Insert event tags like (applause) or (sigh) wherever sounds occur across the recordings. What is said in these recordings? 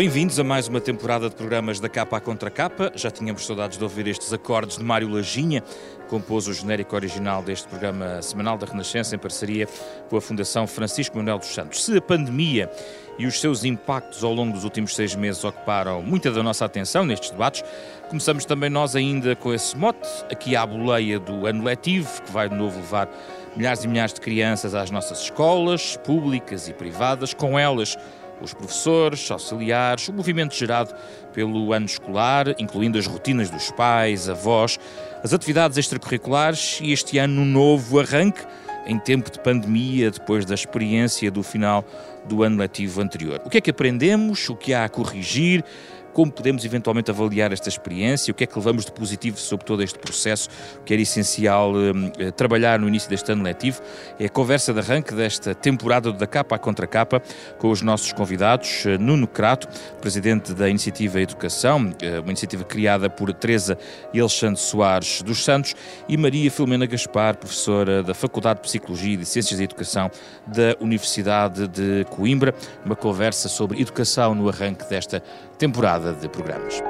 Bem-vindos a mais uma temporada de programas da Capa à Contra Capa. Já tínhamos saudades de ouvir estes acordes de Mário Lajinha, compôs o genérico original deste programa semanal da Renascença em parceria com a Fundação Francisco Manuel dos Santos. Se a pandemia e os seus impactos ao longo dos últimos seis meses ocuparam muita da nossa atenção nestes debates, começamos também nós ainda com esse mote, aqui à boleia do ano letivo, que vai de novo levar milhares e milhares de crianças às nossas escolas, públicas e privadas, com elas os professores, auxiliares, o movimento gerado pelo ano escolar, incluindo as rotinas dos pais, avós, as atividades extracurriculares e este ano um novo arranque em tempo de pandemia, depois da experiência do final do ano letivo anterior. O que é que aprendemos? O que há a corrigir? Como podemos eventualmente avaliar esta experiência, o que é que levamos de positivo sobre todo este processo, que era essencial eh, trabalhar no início deste ano letivo. É a conversa de arranque desta temporada da Capa à Contra Capa com os nossos convidados, eh, Nuno Crato, presidente da Iniciativa Educação, eh, uma iniciativa criada por Teresa Alexandre Soares dos Santos, e Maria Filomena Gaspar, professora da Faculdade de Psicologia e de Ciências da Educação da Universidade de Coimbra, uma conversa sobre educação no arranque desta temporada de programas.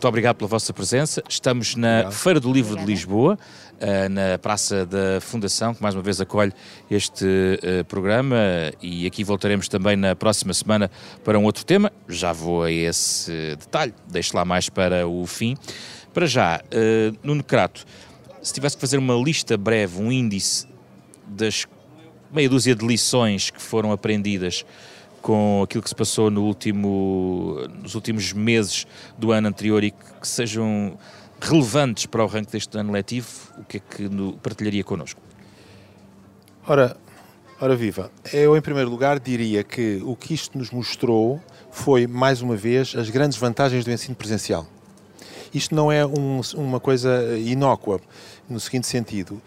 Muito obrigado pela vossa presença. Estamos na obrigado. Feira do Livro Obrigada. de Lisboa, eh, na Praça da Fundação, que mais uma vez acolhe este eh, programa e aqui voltaremos também na próxima semana para um outro tema. Já vou a esse detalhe, deixo lá mais para o fim. Para já, eh, Nuno Crato, se tivesse que fazer uma lista breve, um índice das meia dúzia de lições que foram aprendidas com aquilo que se passou no último, nos últimos meses do ano anterior e que, sejam relevantes para o ranking deste ano letivo, o que é que no, partilharia connosco? Ora, ora viva, eu em primeiro lugar diria que o que isto nos mostrou foi, mais uma vez, as grandes vantagens do ensino presencial. Isto não é um, uma coisa inócua, no seguinte sentido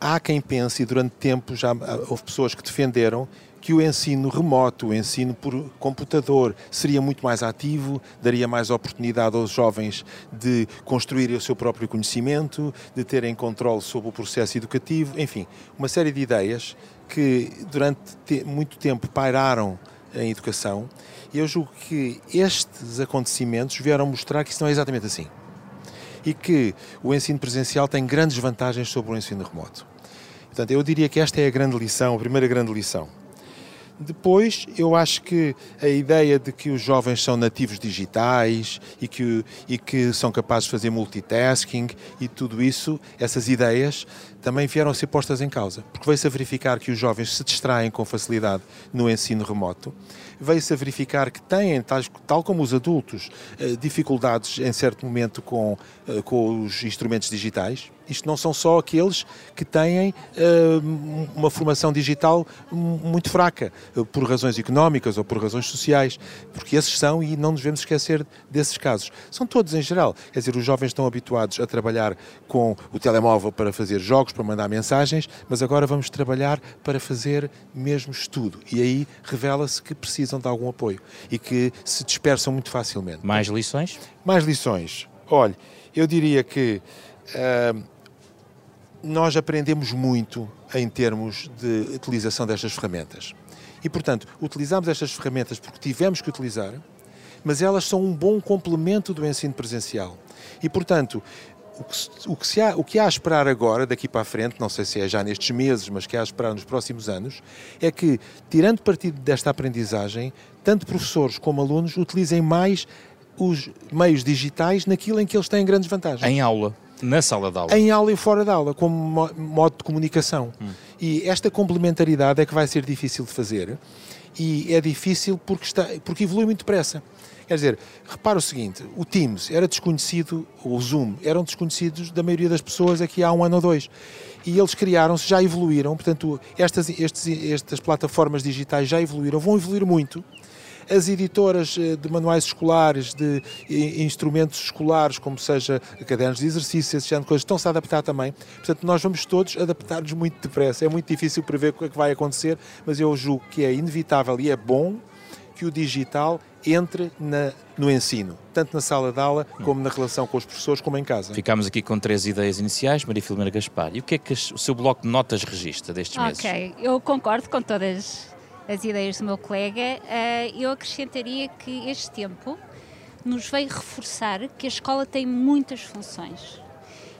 há quem pense, e durante tempo já houve pessoas que defenderam que o ensino remoto, o ensino por computador, seria muito mais ativo, daria mais oportunidade aos jovens de construírem o seu próprio conhecimento, de terem controle sobre o processo educativo, enfim, uma série de ideias que durante muito tempo pairaram em educação. E eu julgo que estes acontecimentos vieram mostrar que isso não é exatamente assim e que o ensino presencial tem grandes vantagens sobre o ensino remoto. Portanto, eu diria que esta é a grande lição, a primeira grande lição. Depois, eu acho que a ideia de que os jovens são nativos digitais e que, e que são capazes de fazer multitasking e tudo isso, essas ideias, também vieram a ser postas em causa. Porque veio-se a verificar que os jovens se distraem com facilidade no ensino remoto veio-se a verificar que têm, tal como os adultos, eh, dificuldades em certo momento com, eh, com os instrumentos digitais. Isto não são só aqueles que têm eh, uma formação digital muito fraca, por razões económicas ou por razões sociais, porque esses são, e não nos devemos esquecer desses casos. São todos em geral. Quer dizer, os jovens estão habituados a trabalhar com o telemóvel para fazer jogos, para mandar mensagens, mas agora vamos trabalhar para fazer mesmo estudo. E aí revela-se que precisa precisam de algum apoio e que se dispersam muito facilmente. Mais lições? Mais lições. Olha, eu diria que uh, nós aprendemos muito em termos de utilização destas ferramentas. E, portanto, utilizamos estas ferramentas porque tivemos que utilizar, mas elas são um bom complemento do ensino presencial. E, portanto, o que, o, que se há, o que há a esperar agora, daqui para a frente, não sei se é já nestes meses, mas que há a esperar nos próximos anos, é que, tirando partido desta aprendizagem, tanto professores como alunos utilizem mais os meios digitais naquilo em que eles têm grandes vantagens. Em aula, na sala de aula. Em aula e fora da aula, como modo de comunicação. Hum. E esta complementaridade é que vai ser difícil de fazer. E é difícil porque, está, porque evolui muito depressa. Quer dizer, repara o seguinte: o Teams era desconhecido, o Zoom eram desconhecidos da maioria das pessoas aqui há um ano ou dois. E eles criaram-se, já evoluíram, portanto, estas, estes, estas plataformas digitais já evoluíram, vão evoluir muito as editoras eh, de manuais escolares, de instrumentos escolares, como seja cadernos de exercício, esse género de coisas, estão-se a adaptar também. Portanto, nós vamos todos adaptar-nos muito depressa. É muito difícil prever o que é que vai acontecer, mas eu julgo que é inevitável e é bom que o digital entre na, no ensino, tanto na sala de aula, como na relação com os professores, como em casa. Ficámos aqui com três ideias iniciais. Maria Filomena Gaspar, e o que é que o seu bloco de notas registra destes meses? Ok, eu concordo com todas as ideias do meu colega. Uh, eu acrescentaria que este tempo nos veio reforçar que a escola tem muitas funções.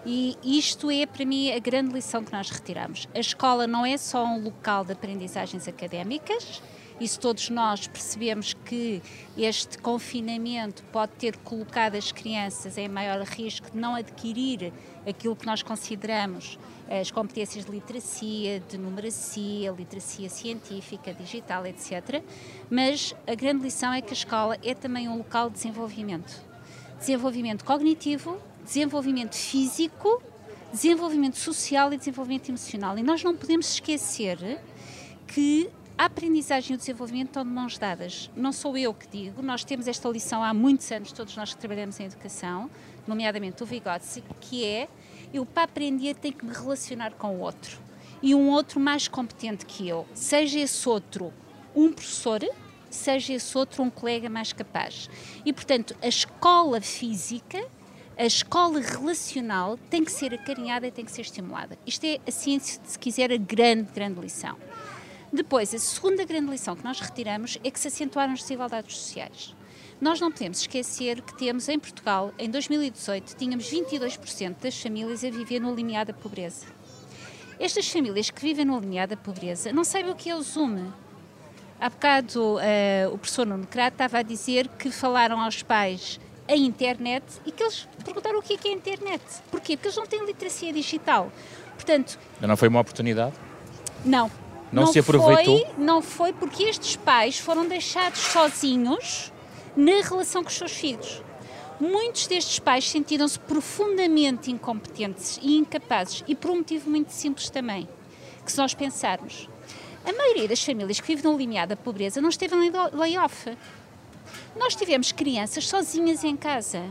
E isto é, para mim, a grande lição que nós retiramos. A escola não é só um local de aprendizagens académicas, isso todos nós percebemos que este confinamento pode ter colocado as crianças em maior risco de não adquirir aquilo que nós consideramos as competências de literacia, de numeracia, literacia científica, digital, etc. Mas a grande lição é que a escola é também um local de desenvolvimento. Desenvolvimento cognitivo, desenvolvimento físico, desenvolvimento social e desenvolvimento emocional. E nós não podemos esquecer que a aprendizagem e o desenvolvimento estão de mãos dadas. Não sou eu que digo, nós temos esta lição há muitos anos, todos nós que trabalhamos em educação, nomeadamente o Vygotsky, que é eu para aprender tenho que me relacionar com o outro. E um outro mais competente que eu. Seja esse outro um professor, seja esse outro um colega mais capaz. E, portanto, a escola física, a escola relacional tem que ser acarinhada e tem que ser estimulada. Isto é, a ciência, se quiser, a grande, grande lição. Depois, a segunda grande lição que nós retiramos é que se acentuaram as desigualdades sociais. Nós não podemos esquecer que temos em Portugal, em 2018, tínhamos 22% das famílias a viver no limiar da pobreza. Estas famílias que vivem no limiar da pobreza não sabem o que é o Zoom. Há bocado uh, o professor Nuno Crato estava a dizer que falaram aos pais a internet e que eles perguntaram o que é, que é a internet. Porquê? Porque eles não têm literacia digital. Portanto... Não foi uma oportunidade? Não. Não, não se aproveitou? Foi, não foi porque estes pais foram deixados sozinhos na relação com os seus filhos. Muitos destes pais sentiram-se profundamente incompetentes e incapazes, e por um motivo muito simples também, que se nós pensarmos, a maioria das famílias que vivem no limiar da pobreza não esteve em layoff. Nós tivemos crianças sozinhas em casa.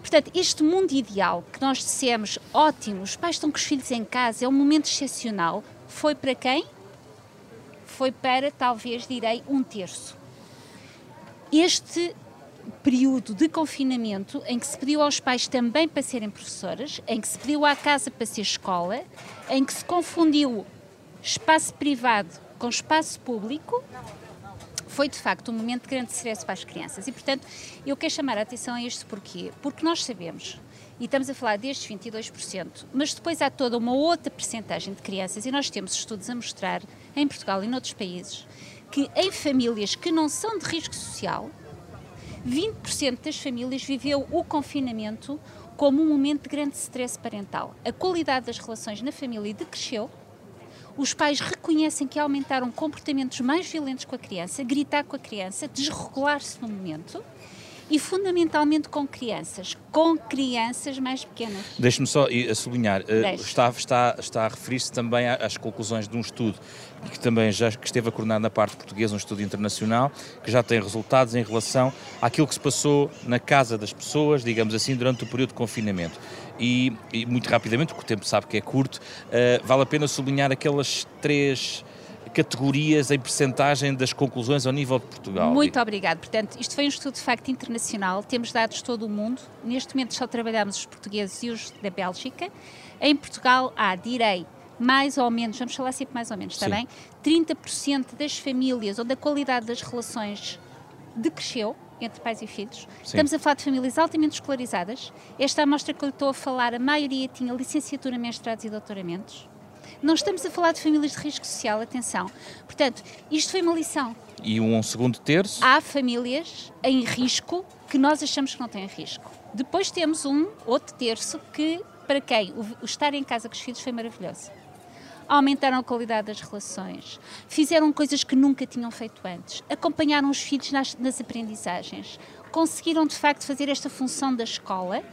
Portanto, este mundo ideal que nós dissemos, ótimo, os pais estão com os filhos em casa, é um momento excepcional, foi para quem? Foi para, talvez, direi, um terço este período de confinamento em que se pediu aos pais também para serem professoras, em que se pediu à casa para ser escola, em que se confundiu espaço privado com espaço público, foi de facto um momento de grande stress para as crianças. E, portanto, eu quero chamar a atenção a isto porquê? Porque nós sabemos, e estamos a falar destes 22%, mas depois há toda uma outra percentagem de crianças, e nós temos estudos a mostrar, em Portugal e noutros países, que em famílias que não são de risco social, 20% das famílias viveu o confinamento como um momento de grande stress parental. A qualidade das relações na família decresceu, os pais reconhecem que aumentaram comportamentos mais violentos com a criança, gritar com a criança, desregular-se no momento e fundamentalmente com crianças, com crianças mais pequenas. Deixe-me só sublinhar, eh, está, está, está a referir-se também às conclusões de um estudo que também já que esteve a coordenar na parte portuguesa, um estudo internacional, que já tem resultados em relação àquilo que se passou na casa das pessoas, digamos assim, durante o período de confinamento. E, e muito rapidamente, porque o tempo sabe que é curto, uh, vale a pena sublinhar aquelas três categorias em percentagem das conclusões ao nível de Portugal. Muito obrigado. Portanto, isto foi um estudo de facto internacional, temos dados de todo o mundo. Neste momento só trabalhamos os portugueses e os da Bélgica. Em Portugal há, direi, mais ou menos, vamos falar sempre mais ou menos, está Sim. bem? 30% das famílias ou da qualidade das relações decresceu entre pais e filhos. Sim. Estamos a falar de famílias altamente escolarizadas. Esta amostra que eu lhe estou a falar, a maioria tinha licenciatura, mestrados e doutoramentos. Não estamos a falar de famílias de risco social, atenção. Portanto, isto foi uma lição. E um segundo terço? Há famílias em risco que nós achamos que não têm risco. Depois temos um outro terço que, para quem o, estar em casa com os filhos foi maravilhoso aumentaram a qualidade das relações, fizeram coisas que nunca tinham feito antes, acompanharam os filhos nas, nas aprendizagens, conseguiram de facto fazer esta função da escola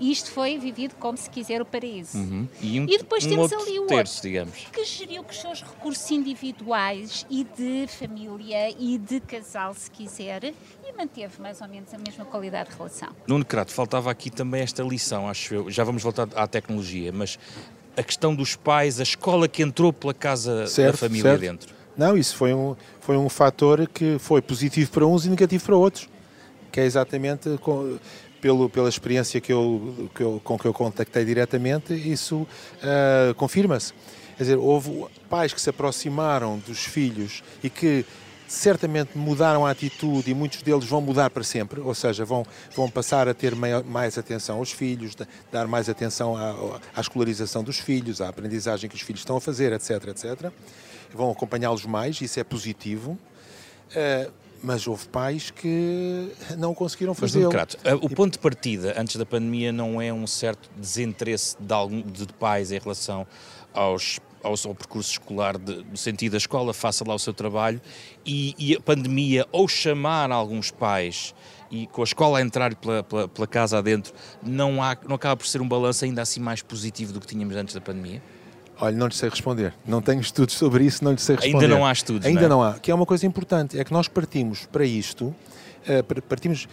e isto foi vivido como se quiser o paraíso. Uhum. E, um, e, depois um temos ali o terço, outro, digamos. que geriu com os seus recursos individuais e de família e de casal, se quiser, e manteve mais ou menos a mesma qualidade de relação. Nuno Crato, faltava aqui também esta lição, acho eu. Já vamos voltar à tecnologia, mas a questão dos pais, a escola que entrou pela casa certo, da família certo. dentro. Não, isso foi um, foi um fator que foi positivo para uns e negativo para outros, que é exatamente com, pelo, pela experiência que eu, que eu, com que eu contactei diretamente, isso uh, confirma-se. Quer dizer, houve pais que se aproximaram dos filhos e que certamente mudaram a atitude e muitos deles vão mudar para sempre, ou seja, vão, vão passar a ter maior, mais atenção aos filhos, dar mais atenção à, à, escolarização dos filhos, à aprendizagem que os filhos estão a fazer, etc, etc. Vão acompanhá-los mais, isso é positivo. Uh, mas houve pais que não conseguiram fazer. Eh, o ponto de partida antes da pandemia não é um certo desinteresse de, algum, de pais em relação aos ao, ao percurso escolar de, no sentido da escola faça lá o seu trabalho e, e, a pandemia ou chamar alguns pais e com a escola a entrar pela, pela, pela casa adentro não, há, não acaba por ser um balanço ainda assim mais positivo do que tínhamos antes da pandemia? Olha, não lhe sei responder. Não tenho estudos sobre isso, não lhe sei responder. Ainda não há estudos. Ainda não, é? não há. Que é uma coisa importante, é que nós partimos para isto, eh, partimos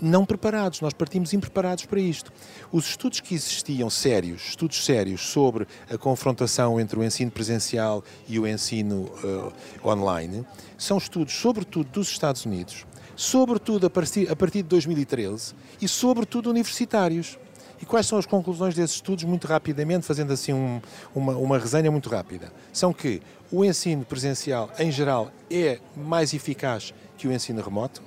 não preparados, nós partimos impreparados para isto. Os estudos que existiam sérios, estudos sérios sobre a confrontação entre o ensino presencial e o ensino uh, online, são estudos sobretudo dos Estados Unidos, sobretudo a partir, a partir de 2013 e sobretudo universitários. E quais são as conclusões desses estudos, muito rapidamente, fazendo assim um, uma, uma resenha muito rápida? São que o ensino presencial, em geral, é mais eficaz que o ensino remoto,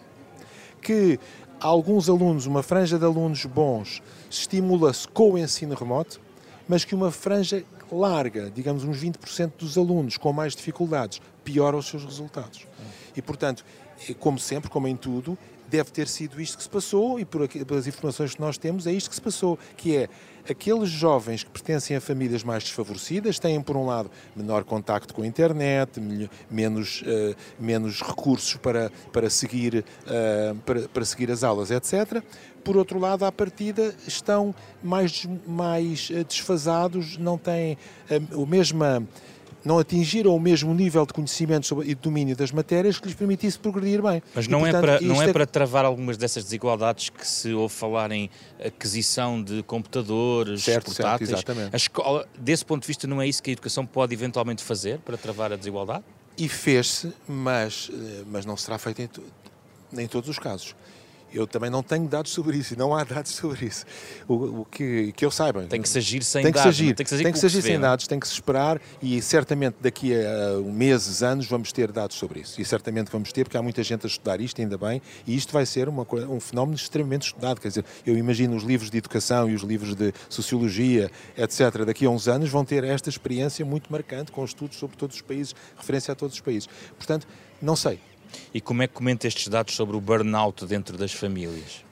que alguns alunos, uma franja de alunos bons, estimula-se com o ensino remoto, mas que uma franja larga, digamos uns 20% dos alunos com mais dificuldades, piora os seus resultados. E, portanto, como sempre, como em tudo, deve ter sido isto que se passou e por aqui, pelas informações que nós temos é isto que se passou, que é aqueles jovens que pertencem a famílias mais desfavorecidas têm, por um lado, menor contacto com a internet, menos, uh, menos recursos para, para, seguir, uh, para, para seguir as aulas, etc. Por outro lado, à partida, estão mais, mais eh, desfasados, não têm a, a mesma não atingiram o mesmo nível de conhecimento e de domínio das matérias que lhes permitisse progredir bem. Mas não, e, portanto, é, para, não é, é para travar algumas dessas desigualdades que se ouve falar em aquisição de computadores, certo, portáteis. Certo, exatamente. A escola, desse ponto de vista, não é isso que a educação pode eventualmente fazer para travar a desigualdade? E fez-se, mas, eh, mas não será feito em, em todos os casos. Eu também não tenho dados sobre isso e não há dados sobre isso. O, o que, que eu saiba. Tem que se agir sem tem dados. Agir, tem que se agir, tem que se agir sem dados, tem que se esperar e certamente daqui a meses, anos, vamos ter dados sobre isso. E certamente vamos ter, porque há muita gente a estudar isto, ainda bem, e isto vai ser uma, um fenómeno extremamente estudado. Quer dizer, eu imagino os livros de educação e os livros de sociologia, etc., daqui a uns anos vão ter esta experiência muito marcante com estudos sobre todos os países, referência a todos os países. Portanto, não sei, e como é que comenta estes dados sobre o burnout dentro das famílias?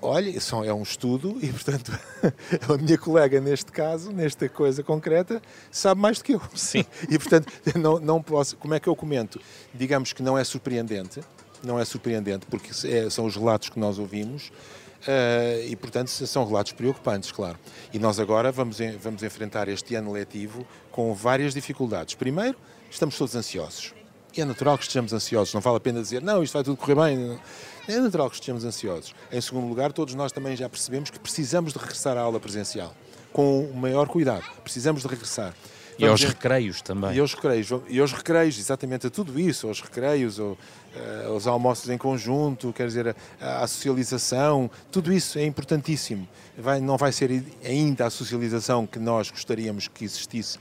Olha, isso é um estudo e, portanto, (laughs) a minha colega, neste caso, nesta coisa concreta, sabe mais do que eu. Sim. (laughs) E, portanto, não, não posso. Como é que eu comento? Digamos que não é surpreendente, não é surpreendente, porque é, são os relatos que nós ouvimos. Uh, e, portanto, são relatos preocupantes, claro. E nós agora vamos, vamos enfrentar este ano letivo com várias dificuldades. Primeiro, estamos todos ansiosos é natural que estejamos ansiosos, não vale a pena dizer, não, isto vai tudo correr bem. É natural que estejamos ansiosos. Em segundo lugar, todos nós também já percebemos que precisamos de regressar à aula presencial, com o maior cuidado. Precisamos de regressar. E aos recreios também. E aos recreios, e aos recreios, exatamente a tudo isso, aos recreios, ou, uh, aos almoços em conjunto, quer dizer, a, a, socialização, tudo isso é importantíssimo. Vai, não vai ser ainda a socialização que nós gostaríamos que existisse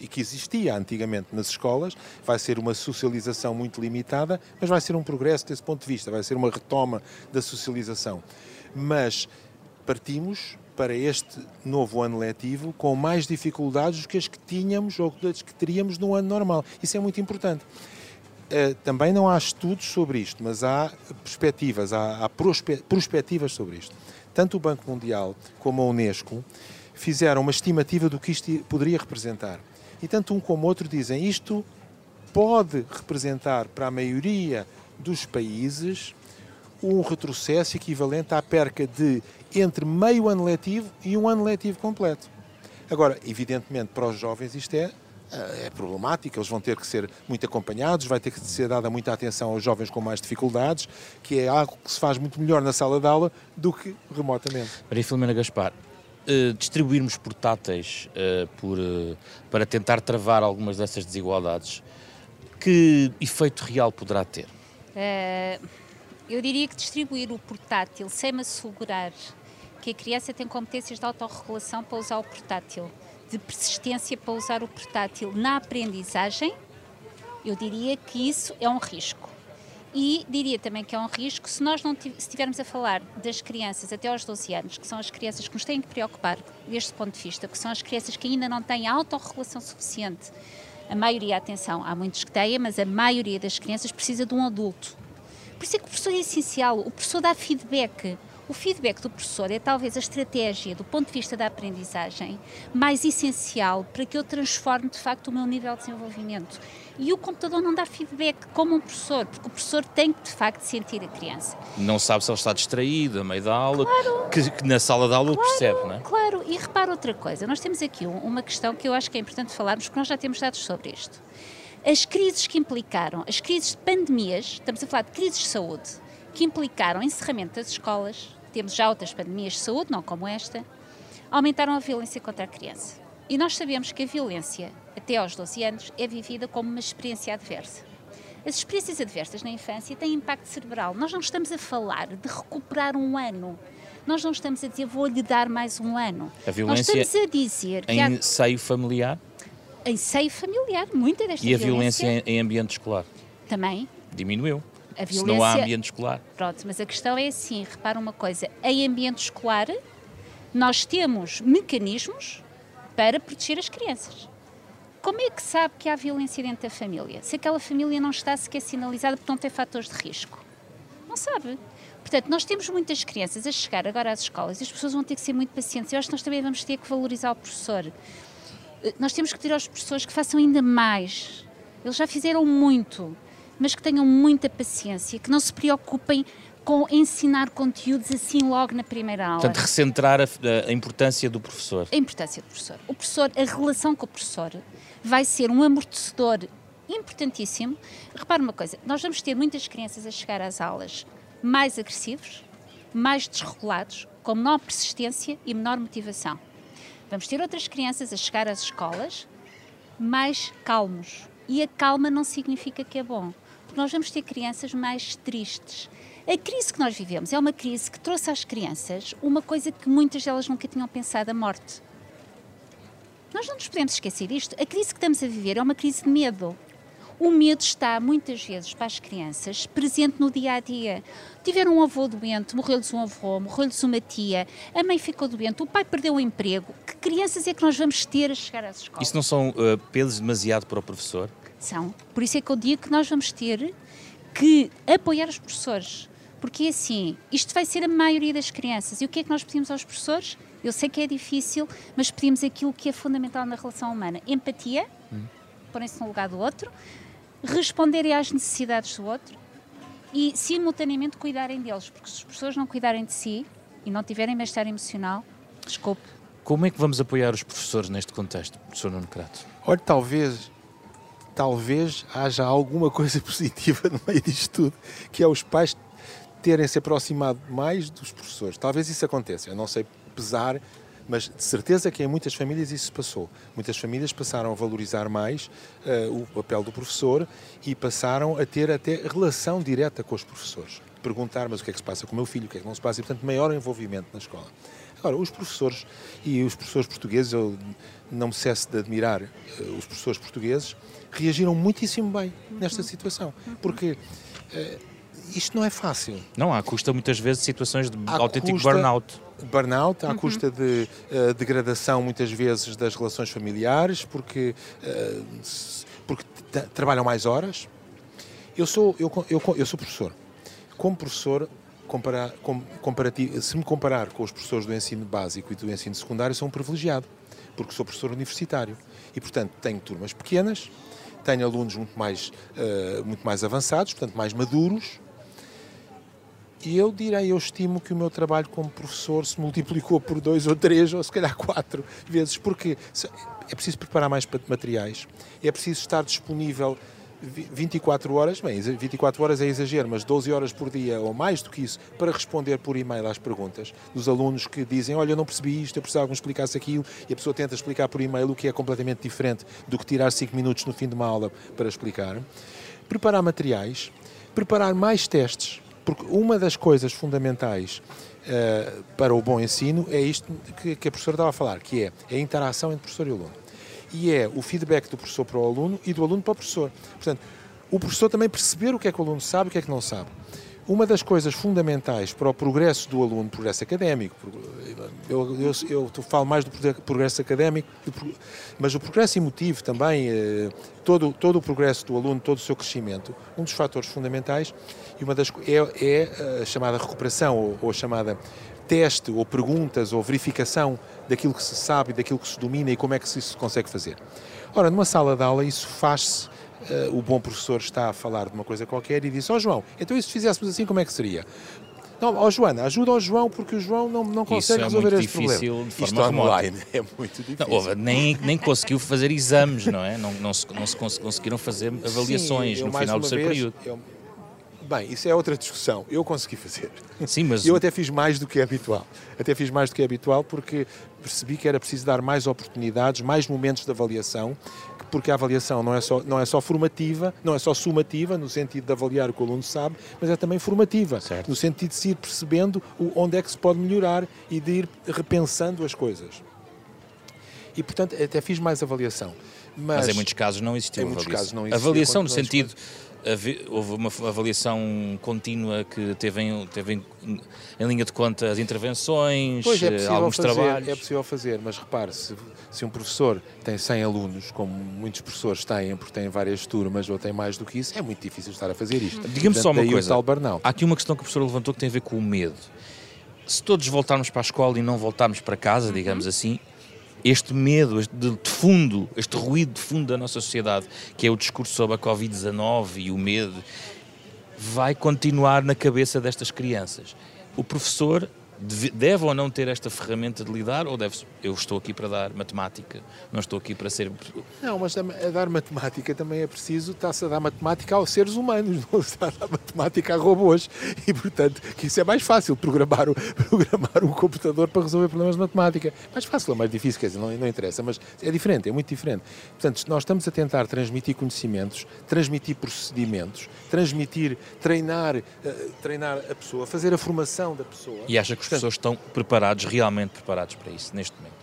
e que existia antigamente nas escolas, vai ser uma socialização muito limitada, mas vai ser um progresso desse ponto de vista, vai ser uma retoma da socialização. Mas partimos para este novo ano letivo com mais dificuldades do que as que tínhamos ou as que teríamos no ano normal. Isso é muito importante. Uh, também não há estudos sobre isto, mas há perspectivas, há, há prospectivas sobre isto. Tanto o Banco Mundial como a Unesco fizeram uma estimativa do que isto poderia representar. E tanto um como outro dizem isto pode representar para a maioria dos países um retrocesso equivalente à perca de entre meio ano letivo e um ano letivo completo. Agora, evidentemente, para os jovens isto é, eh, é problemático, eles vão ter que ser muito acompanhados, vai ter que ser dada muita atenção aos jovens com mais dificuldades, que é algo que se faz muito melhor na sala de aula do que remotamente. Maria Filomena Gaspar, uh, distribuirmos portáteis uh, por, para tentar travar algumas dessas desigualdades Que efeito real poderá ter? Uh, eu diria que distribuir o portátil sem me assegurar que a criança tem competências de autorregulação para usar o portátil, de persistência para usar o portátil na aprendizagem, eu diria que isso é um risco. E diria também que é um risco se nós não estivermos a falar das crianças até aos 12 anos, que são as crianças que nos têm que preocupar deste ponto de vista, que são as crianças que ainda não têm autorregulação suficiente. A maioria, atenção, há muitos que têm, mas a maioria das crianças precisa de um adulto. Por isso é que o professor é essencial, o professor dá feedback. O feedback do professor é talvez a estratégia, do ponto de vista da aprendizagem, mais essencial para que eu transforme de facto o meu nível de desenvolvimento. E o computador não dá feedback como um professor, porque o professor tem que de facto sentir a criança. Não sabe se ele está distraído a meio da aula, claro. que, que, na sala de aula claro, percebe, não é? Claro, e repara outra coisa, nós temos aqui uma questão que eu acho que é importante falarmos, porque nós já temos dados sobre isto. As crises que implicaram, as crises de pandemias, estamos a falar de crises de saúde, que implicaram encerramento das escolas, temos já outras pandemias de saúde, não como esta, aumentaram a violência contra a criança. E nós sabemos que a violência, até aos 12 anos, é vivida como uma experiência adversa. As experiências adversas na infância têm impacto cerebral. Nós não estamos a falar de recuperar um ano. Nós não estamos a dizer vou-lhe dar mais um ano. A violência Nós estamos a dizer em há... seio familiar? Em seio familiar, muita desta violência. E a violência, violência em ambiente escolar? Também. Diminuiu a violência. Se não há ambiente escolar. Pronto, mas a questão é assim: repara uma coisa, em ambiente escolar, nós temos mecanismos para proteger as crianças. Como é que sabe que há violência dentro da família? Se aquela família não está sequer sinalizada porque não tem fatores de risco? Não sabe. Portanto, nós temos muitas crianças a chegar agora às escolas e as pessoas vão ter que ser muito pacientes. Eu acho que nós também vamos ter que valorizar o professor. Eh, nós temos que pedir aos professores que façam ainda mais. Eles já fizeram muito mas que tenham muita paciência, que não se preocupem com ensinar conteúdos assim logo na primeira aula. Portanto, recentrar a, a, importância do professor. A importância do professor. O professor, a relação com o professor vai ser um amortecedor importantíssimo. Repare uma coisa, nós vamos ter muitas crianças a chegar às aulas mais agressivos, mais desregulados, com menor persistência e menor motivação. Vamos ter outras crianças a chegar às escolas mais calmos. E a calma não significa que é bom porque nós vamos ter crianças mais tristes. A crise que nós vivemos é uma crise que trouxe às crianças uma coisa que muitas delas nunca tinham pensado: a morte. Nós não nos podemos esquecer disto. A crise que estamos a viver é uma crise de medo. O medo está, muitas vezes, para as crianças, presente no dia a dia. Tiveram um avô doente, morreu-lhes um avô, morreu-lhes uma tia, a mãe ficou doente, o pai perdeu o emprego. Que crianças é que nós vamos ter a chegar às escolas? Isso não são uh, pesos demasiado para o professor? São. Por isso é que eu digo que nós vamos ter que apoiar os professores. Porque assim, isto vai ser a maioria das crianças. E o que é que nós pedimos aos professores? Eu sei que é difícil, mas pedimos aquilo que é fundamental na relação humana: empatia, hum. porem-se no lugar do outro, responderem às necessidades do outro e, simultaneamente, cuidarem deles. Porque se os professores não cuidarem de si e não tiverem bem-estar emocional, desculpe. Como é que vamos apoiar os professores neste contexto, professor Nuno Crato? Olha, talvez talvez haja alguma coisa (laughs) positiva no meio disto tudo, que é os pais terem se aproximado mais dos professores. Talvez isso aconteça, eu não sei pesar, mas de certeza que em muitas famílias isso se passou. Muitas famílias passaram a valorizar mais uh, o papel do professor e passaram a ter até relação direta com os professores. Perguntar, mas o que é que se passa com o meu filho, o que é que não se passa, e portanto maior envolvimento na escola. Agora, os professores e os professores portugueses, eu não me cesso de admirar uh, os professores portugueses, reagiram muitíssimo bem nesta situação. Porque uh, isto não é fácil. Não, há custa muitas vezes situações de há autêntico custa, burnout. Burnout, à uhum. custa de uh, degradação muitas vezes das relações familiares, porque, uh, porque trabalham mais horas. Eu sou, eu, eu, eu sou professor. Como professor, comparar, com, comparativo, se me comparar com os professores do ensino básico e do ensino secundário, sou um privilegiado, porque sou professor universitário. E, portanto, tenho turmas pequenas, tenho alunos muito mais, uh, muito mais avançados, portanto, mais maduros. E eu direi, eu estimo que o meu trabalho como professor se multiplicou por dois ou três, ou se calhar quatro vezes, porque é preciso preparar mais materiais, é preciso estar disponível 24 horas, bem, 24 horas é exagero, mas 12 horas por dia ou mais do que isso, para responder por e-mail às perguntas dos alunos que dizem: Olha, eu não percebi isto, eu precisava que me explicasse aquilo, e a pessoa tenta explicar por e-mail, o que é completamente diferente do que tirar 5 minutos no fim de uma aula para explicar. Preparar materiais, preparar mais testes, porque uma das coisas fundamentais uh, para o bom ensino é isto que, que a professora estava a falar, que é a interação entre professor e aluno e é o feedback do professor para o aluno e do aluno para o professor. Portanto, o professor também perceber o que é que o aluno sabe e o que é que não sabe. Uma das coisas fundamentais para o progresso do aluno, progresso académico, eu, eu, eu falo mais do progresso académico, mas o progresso emotivo também, eh, todo, todo o progresso do aluno, todo o seu crescimento, um dos fatores fundamentais e uma das, é, é a chamada recuperação ou, ou a chamada teste ou perguntas ou verificação daquilo que se sabe, daquilo que se domina e como é que isso se consegue fazer. Ora, numa sala de aula isso faz-se, uh, o bom professor está a falar de uma coisa qualquer e diz, ó oh, João, então e se fizéssemos assim, como é que seria? Não, ó oh, Joana, ajuda ao João porque o João não, não consegue é resolver este problema. De forma Isto online (laughs) é muito difícil. Não, nem, nem conseguiu fazer exames, não é? Não, não, se, não se conseguiram fazer avaliações Sim, no final do seu período. Eu, Bem, isso é outra discussão. Eu consegui fazer. Sim, mas... Eu até fiz mais do que é habitual. Até fiz mais do que é habitual porque percebi que era preciso dar mais oportunidades, mais momentos de avaliação, porque a avaliação não é só, não é só formativa, não é só sumativa, no sentido de avaliar o que o aluno sabe, mas é também formativa, certo. no sentido de se ir percebendo onde é que se pode melhorar e de ir repensando as coisas. E, portanto, até fiz mais avaliação. Mas, mas em muitos casos não existiu avaliação. Casos não existiu, avaliação no sentido houve uma avaliação contínua que teve em, teve em, em linha de conta as intervenções, pois é eh, alguns fazer, trabalhos. É possível fazer, mas repare, se, se, um professor tem 100 alunos, como muitos professores têm, porque têm várias turmas ou têm mais do que isso, é muito difícil estar a fazer isto. Diga-me só uma coisa, há aqui uma questão que o professor levantou que tem a ver com o medo. Se todos voltarmos para a escola e não voltarmos para casa, uhum. digamos assim, este medo este de fundo, este ruído de fundo da nossa sociedade, que é o discurso sobre a Covid-19 e o medo, vai continuar na cabeça destas crianças. O professor deve ou não ter esta ferramenta de lidar ou deve eu estou aqui para dar matemática não estou aqui para ser não mas a, dar matemática também é preciso está-se a dar matemática aos seres humanos (laughs) não se está a dar matemática a robôs. E portanto que isso é mais fácil programar o, (laughs) programar um computador para resolver problemas de matemática. Mais fácil ou mais difícil quer dizer não, não interessa mas é diferente é muito diferente. Portanto nós estamos a tentar transmitir conhecimentos transmitir procedimentos transmitir treinar uh, treinar a pessoa fazer a formação da pessoa e acha que pessoas estão preparados, realmente preparados para isso, neste momento?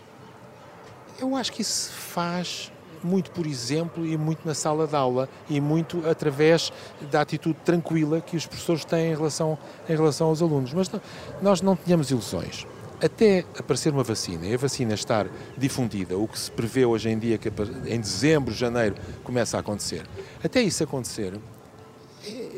Eu acho que isso se faz muito por exemplo e muito na sala de aula e muito através da atitude tranquila que os professores têm em relação, em relação aos alunos. Mas não, nós não tínhamos ilusões. Até aparecer uma vacina e a vacina estar difundida, o que se prevê hoje em dia que em dezembro, janeiro começa a acontecer, até isso acontecer,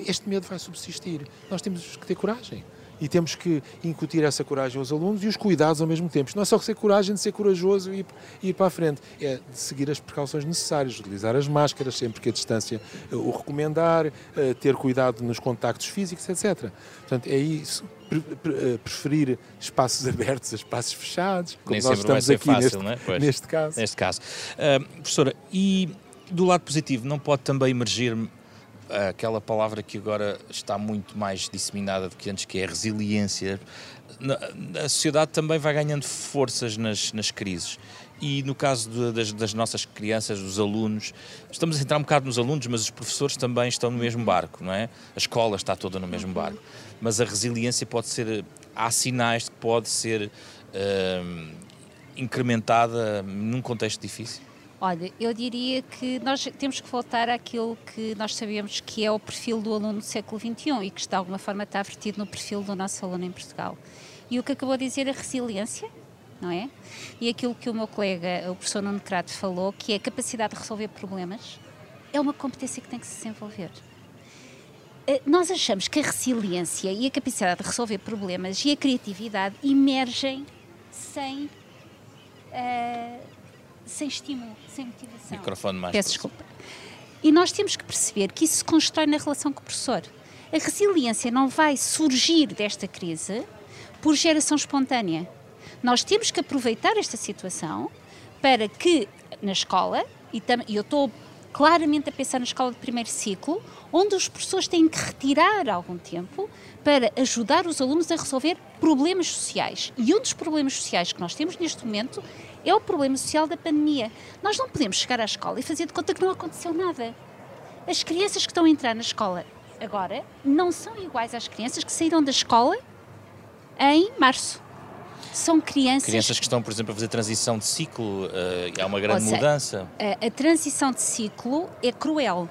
este medo vai subsistir. Nós temos que ter coragem e temos que incutir essa coragem aos alunos e os cuidados ao mesmo tempo. Não é só ser coragem de ser corajoso e ir para a frente, é de seguir as precauções necessárias, utilizar as máscaras sempre que a distância eh, o recomendar, eh, ter cuidado nos contactos físicos, etc. Portanto, é isso eh, preferir espaços (laughs) abertos a espaços fechados, como Nem nós estamos aqui fácil, neste, é? neste caso. Neste caso. Uh, professora, e do lado positivo, não pode também emergir aquela palavra que agora está muito mais disseminada do que antes, que é resiliência. A sociedade também vai ganhando forças nas, nas crises. E no caso de, das, das, nossas crianças, dos alunos, estamos a entrar um bocado nos alunos, mas os professores também estão no mesmo barco, não é? A escola está toda no mesmo barco. Mas a resiliência pode ser. Há sinais de que pode ser uh, incrementada num contexto difícil. Olha, eu diria que nós temos que voltar àquilo que nós sabemos que é o perfil do aluno do século XXI e que de alguma forma está vertido no perfil do nosso aluno em Portugal. E o que acabou de dizer, a resiliência, não é? E aquilo que o meu colega, o professor Nuno Crato, falou, que é a capacidade de resolver problemas, é uma competência que tem que se desenvolver. Eh, nós achamos que a resiliência e a capacidade de resolver problemas e a criatividade emergem sem. Uh, sem estímulo, sem motivação. Microfone mais. Peço desculpa. E nós temos que perceber que isso se constrói na relação com o professor. A resiliência não vai surgir desta crise por geração espontânea. Nós temos que aproveitar esta situação para que na escola, e eu estou claramente a pensar na escola de primeiro ciclo, onde os professores têm que retirar algum tempo para ajudar os alunos a resolver problemas sociais. E um dos problemas sociais que nós temos neste momento é o problema social da pandemia. Nós não podemos chegar à escola e fazer de conta que não aconteceu nada. As crianças que estão a entrar na escola agora não são iguais às crianças que saíram da escola em março. São crianças. Crianças que estão, por exemplo, a fazer transição de ciclo, uh, há uma grande seja, mudança. A, a, transição de ciclo é cruel.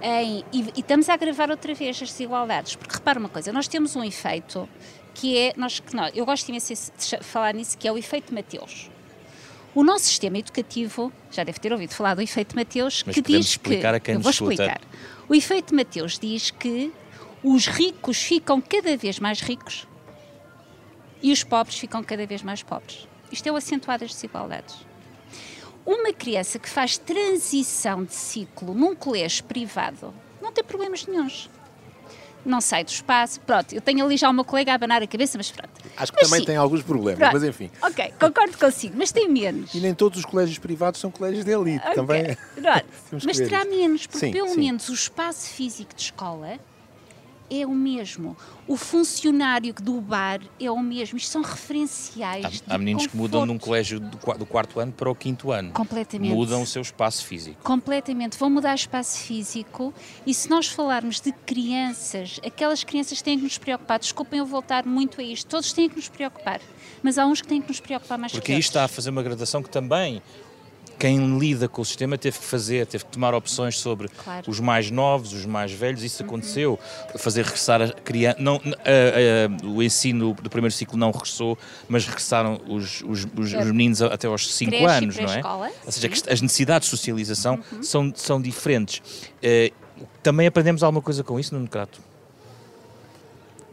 Em, e, e, estamos a agravar outra vez as desigualdades, porque repara uma coisa, nós temos um efeito que é, nós, que nós, eu gosto imenso de falar nisso, que é o efeito Mateus. O nosso sistema educativo, já deve ter ouvido falar do efeito Mateus, Mas que diz explicar que. A quem eu vou explicar. O efeito Mateus diz que os ricos ficam cada vez mais ricos e os pobres ficam cada vez mais pobres. Isto é o acentuar das desigualdades. Uma criança que faz transição de ciclo num colégio privado não tem problemas nenhums. Não sai do espaço. Pronto, eu tenho ali já uma colega a abanar a cabeça, mas pronto. Acho que mas também sim. tem alguns problemas, pronto. mas enfim. Ok, concordo consigo, mas tem menos. E nem todos os colégios privados são colégios de elite, okay. também. (laughs) mas terá menos, porque sim, pelo sim. menos o espaço físico de escola é o mesmo. O funcionário do bar é o mesmo. Isto são referenciais. Há, há meninos conforto. que mudam num colégio do quarto ano para o quinto ano. Completamente. Mudam o seu espaço físico. Completamente. Vão mudar o espaço físico e se nós falarmos de crianças, aquelas crianças têm que nos preocupar. Desculpem eu voltar muito a isto. Todos têm que nos preocupar. Mas há uns que têm que nos preocupar mais Porque que aí outros. está a fazer uma gradação que também quem lida com o sistema teve que fazer, teve que tomar opções sobre Claro. os mais novos, os mais velhos, isso aconteceu. Fazer regressar a criança. Não, a- a- o ensino do primeiro ciclo não regressou, mas regressaram os, os, os- os meninos até aos 5 Creche e anos, não é? pré-escola, Ou seja, as necessidades de socialização são, são diferentes. Eh, também aprendemos alguma coisa com isso, Nuno Crato?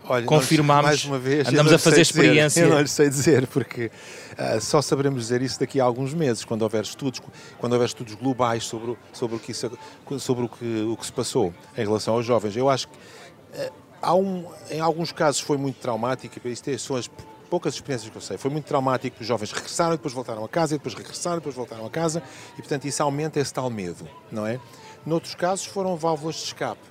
Olha, Confirmamos, nós, mais uma vez, andamos a fazer sei dizer, experiência. eu não lhe sei dizer, porque ah, só saberemos dizer isso daqui a alguns meses, quando houver estudos, quando houver estudos globais sobre, sobre, o, que isso, sobre o, que, o que se passou em relação aos jovens. Eu acho que ah, há um, em alguns casos foi muito traumático, e isto é- são as poucas experiências que eu sei. Foi muito traumático, os jovens regressaram, e depois voltaram a casa, e depois regressaram, e depois voltaram a casa, e portanto isso aumenta esse tal medo, não é? Noutros casos foram válvulas de escape.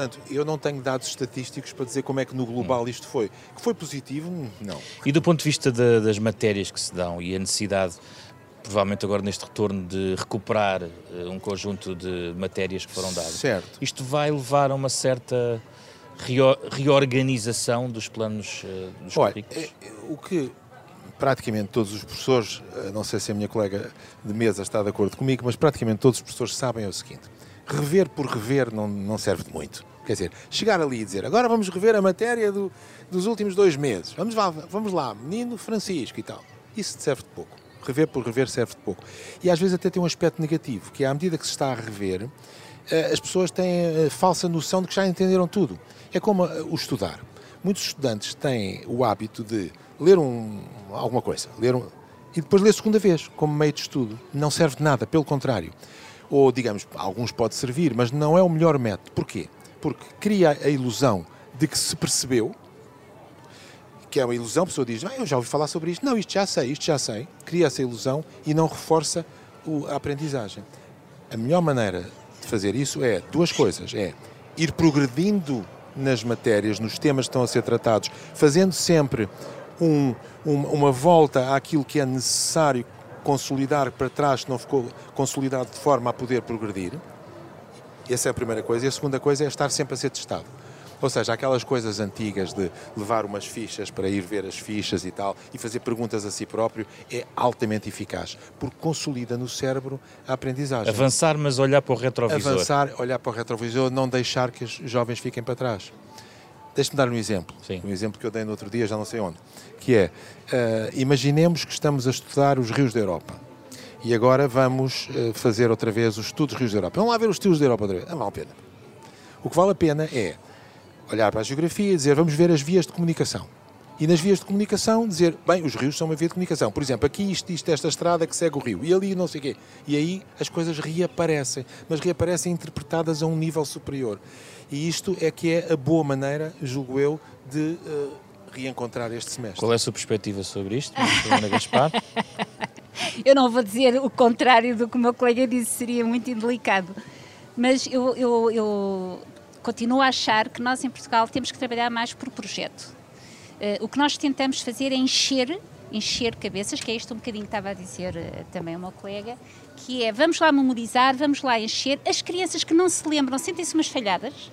Portanto, eu não tenho dados estatísticos para dizer como é que no global isto foi. Que foi positivo? Não. E do ponto de vista da- das matérias que se dão e a necessidade, provavelmente agora neste retorno, de recuperar eh, um conjunto de matérias que foram dadas, Certo. isto vai levar a uma certa reo- reorganização dos planos eh, dos Olha, currículos? é o que praticamente todos os professores, eh, não sei se a minha colega de mesa está de acordo comigo, mas praticamente todos os professores sabem é o seguinte: rever por rever não, não serve de muito. Quer dizer, chegar ali e dizer agora vamos rever a matéria do- dos últimos dois meses, vamos lá, vamos lá, menino Francisco e tal. Isso serve de pouco. Rever por rever serve de pouco. E às vezes até tem um aspecto negativo, que é à medida que se está a rever, eh, as pessoas têm a falsa noção de que já entenderam tudo. É como eh, o estudar. Muitos estudantes têm o hábito de ler um, alguma coisa, ler um, e depois ler segunda vez, como meio de estudo. Não serve de nada, pelo contrário. Ou, digamos, alguns pode servir, mas não é o melhor método. Porquê? Porque cria a ilusão de que se percebeu, que é uma ilusão, a pessoa diz, ah, eu já ouvi falar sobre isto. Não, isto já sei, isto já sei. Cria essa ilusão e não reforça o- a aprendizagem. A melhor maneira de fazer isso é duas coisas. É ir progredindo nas matérias, nos temas que estão a ser tratados, fazendo sempre um- um- uma volta àquilo que é necessário consolidar para trás, que não ficou consolidado de forma a poder progredir. Essa é a primeira coisa. E a segunda coisa é estar sempre a ser testado. Ou seja, aquelas coisas antigas de levar umas fichas para ir ver as fichas e tal, e fazer perguntas a si próprio, é altamente eficaz, porque consolida no cérebro a aprendizagem. Avançar, mas olhar para o retrovisor. Avançar, olhar para o retrovisor, não deixar que os jovens fiquem para trás. Deixe-me dar um exemplo. Sim. Um exemplo que eu dei no outro dia, já não sei onde. Que é, eh, imaginemos que estamos a estudar os rios da Europa. E agora vamos eh, fazer outra vez os estudos dos rios da Europa. Vamos lá ver os estudos da Europa outra vez. Não vale a pena. O que vale a pena é olhar para a geografia e dizer, vamos ver as vias de comunicação. E nas vias de comunicação dizer, bem, os rios são uma via de comunicação. Por exemplo, aqui isto, isto, esta estrada que segue o rio. E ali não sei o quê. E aí as coisas reaparecem. Mas reaparecem interpretadas a um nível superior. E isto é que é a boa maneira, julgo eu, de eh, reencontrar este semestre. Qual é a sua perspectiva sobre isto, Ana Gaspar? (laughs) eu não vou dizer o contrário do que o meu colega disse, seria muito indelicado. Mas eu, eu, eu continuo a achar que nós em Portugal temos que trabalhar mais por projeto. Uh, o que nós tentamos fazer é encher, encher cabeças, que é isto um bocadinho que estava a dizer uh, também meu colega, que é vamos lá memorizar, vamos lá encher. As crianças que não se lembram sentem-se umas falhadas.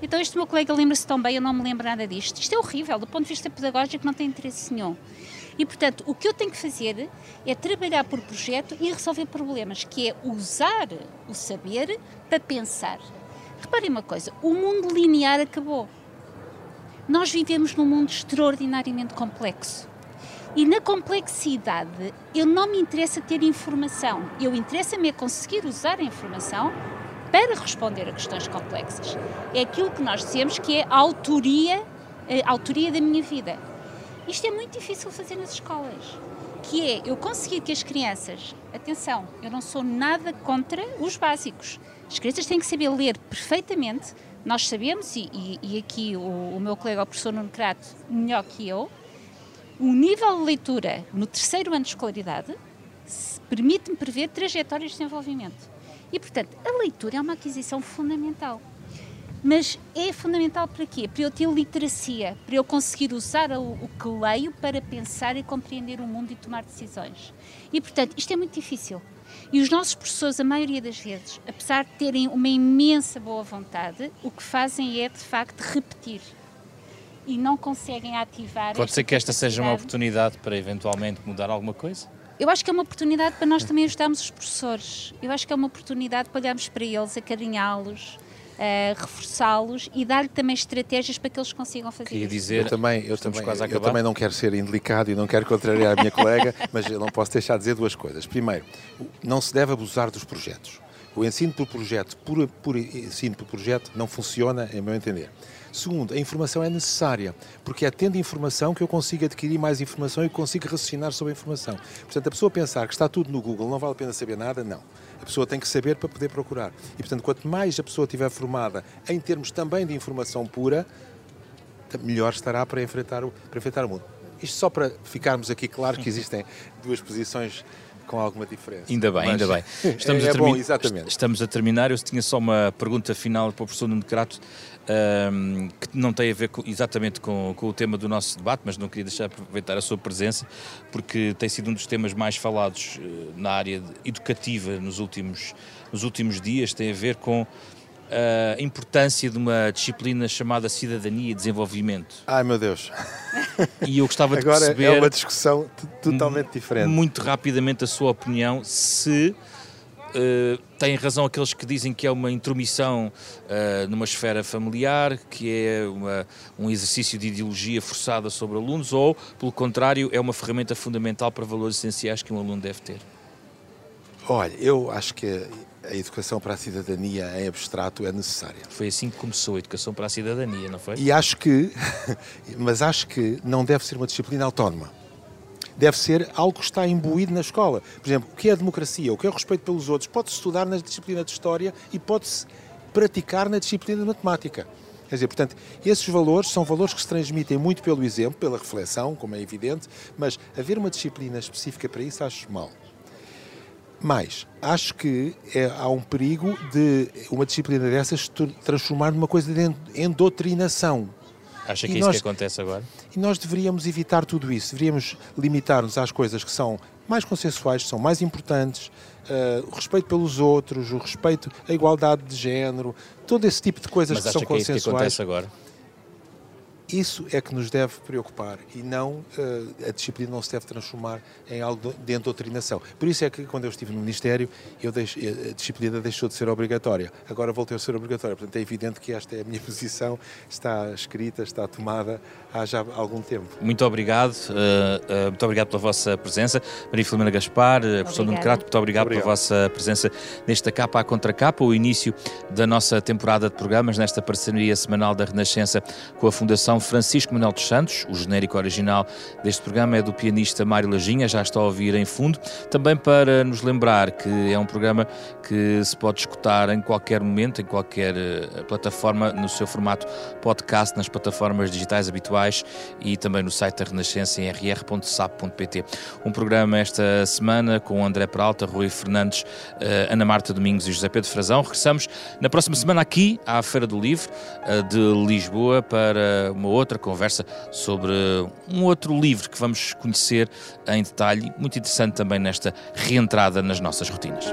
Então este meu colega lembra-se tão bem, eu não me lembro nada disto. Isto é horrível, do ponto de vista pedagógico não tem interesse nenhum. E, portanto, o que eu tenho que fazer é trabalhar por projeto e resolver problemas, que é usar o saber para pensar. Reparem uma coisa: o mundo linear acabou. Nós vivemos num mundo extraordinariamente complexo. E na complexidade, eu não me interessa ter informação, eu interessa-me é conseguir usar a informação para responder a questões complexas. É aquilo que nós dizemos que é a autoria, a autoria da minha vida. Isto é muito difícil fazer nas escolas, que é eu conseguir que as crianças, atenção, eu não sou nada contra os básicos, as crianças têm que saber ler perfeitamente. Nós sabemos, e, e, e aqui o, o, meu colega, o professor Nuno Crato, melhor que eu, o nível de leitura no terceiro ano de escolaridade permite-me prever trajetórias de desenvolvimento. E, portanto, a leitura é uma aquisição fundamental. Mas é fundamental para quê? Para eu ter literacia, para eu conseguir usar o, o que leio para pensar e compreender o mundo e tomar decisões. E, portanto, isto é muito difícil. E os nossos professores, a maioria das vezes, apesar de terem uma imensa boa vontade, o que fazem é, de facto, repetir. E não conseguem ativar. Pode ser que esta seja uma oportunidade para eventualmente mudar alguma coisa? Eu acho que é uma oportunidade para nós também ajudarmos os professores. Eu acho que é uma oportunidade para olharmos para eles, acarinhá-los, uh, reforçá-los e dar-lhe também estratégias para que eles consigam fazer Queria isso. dizer, eu também, eu também, eu também não quero ser indelicado e não quero contrariar a minha colega, (laughs) mas eu não posso deixar de dizer duas coisas. Primeiro, não se deve abusar dos projetos. O ensino por projeto, por, por ensino por projeto, não funciona, em meu entender. Segundo, a informação é necessária, porque é tendo informação que eu consigo adquirir mais informação e consigo raciocinar sobre a informação. Portanto, a pessoa pensar que está tudo no Google, não vale a pena saber nada, não. A pessoa tem que saber para poder procurar. E, portanto, quanto mais a pessoa estiver formada em termos também de informação pura, melhor estará para enfrentar o, para enfrentar o mundo. Isto só para ficarmos aqui claro que existem duas posições com alguma diferença. Ainda bem, ainda bem. (laughs) Estamos, é, a é bom, exatamente. estamos a terminar. Eu tinha só uma pergunta final para o professor Nuno Crato, um, que não tem a ver com, exatamente com, com, o tema do nosso debate, mas não queria deixar de aproveitar a sua presença, porque tem sido um dos temas mais falados uh, na área educativa nos últimos, nos últimos dias, tem a ver com a importância de uma disciplina chamada cidadania e desenvolvimento. Ai meu Deus. E eu gostava de Agora perceber. É uma discussão totalmente diferente. Muito rapidamente a sua opinião, se uh, têm razão aqueles que dizem que é uma intromissão uh, numa esfera familiar, que é uma, um exercício de ideologia forçada sobre alunos, ou, pelo contrário, é uma ferramenta fundamental para valores essenciais que um aluno deve ter. Olha, eu acho que a educação para a cidadania em abstrato é necessária. Foi assim que começou a educação para a cidadania, não foi? E acho que, (laughs) mas acho que não deve ser uma disciplina autónoma. Deve ser algo que está imbuído na escola. Por exemplo, o que é a democracia, o que é o respeito pelos outros, pode-se estudar na disciplina de História e pode-se praticar na disciplina de Matemática. Quer dizer, portanto, esses valores são valores que se transmitem muito pelo exemplo, pela reflexão, como é evidente, mas haver uma disciplina específica para isso acho mal. Mas acho que é, há um perigo de uma disciplina dessas transformar numa coisa de endotrinação. Acha que é isso que acontece agora? E nós deveríamos evitar tudo isso, deveríamos limitar-nos às coisas que são mais consensuais, são mais importantes, uh, o respeito pelos outros, o respeito, a igualdade de género, todo esse tipo de coisas Mas que são que consensuais. É isso que acontece agora? Isso é que nos deve preocupar e não uh, a disciplina não se deve transformar em algo de doutrinação. Por isso é que quando eu estive no Ministério, eu deixo, a disciplina deixou de ser obrigatória. Agora voltou a ser obrigatória. Portanto, é evidente que esta é a minha (laughs) posição, está escrita, está tomada há já algum tempo. Muito obrigado, uh, uh, muito obrigado pela vossa presença. Maria Filomena Gaspar, professor Nuno Crato, muito obrigado, obrigado, pela vossa presença nesta capa a contra capa, o início da nossa temporada de programas, nesta parceria semanal da Renascença com a Fundação Francisco Manuel dos Santos. O genérico original deste programa é do pianista Mário Lajinha, já está a ouvir em fundo. Também para nos lembrar que é um programa que se pode escutar em qualquer momento, em qualquer uh, plataforma, no seu formato podcast, nas plataformas digitais habituais e também no site da Renascença em rr.sap.pt. Um programa esta semana com André Peralta, Rui Fernandes, uh, Ana Marta Domingos e José Pedro Frazão. Regressamos na próxima semana aqui à Feira do Livro uh, de Lisboa para uma outra conversa sobre um outro livro que vamos conhecer em detalhe, muito interessante também nesta reentrada nas nossas rotinas.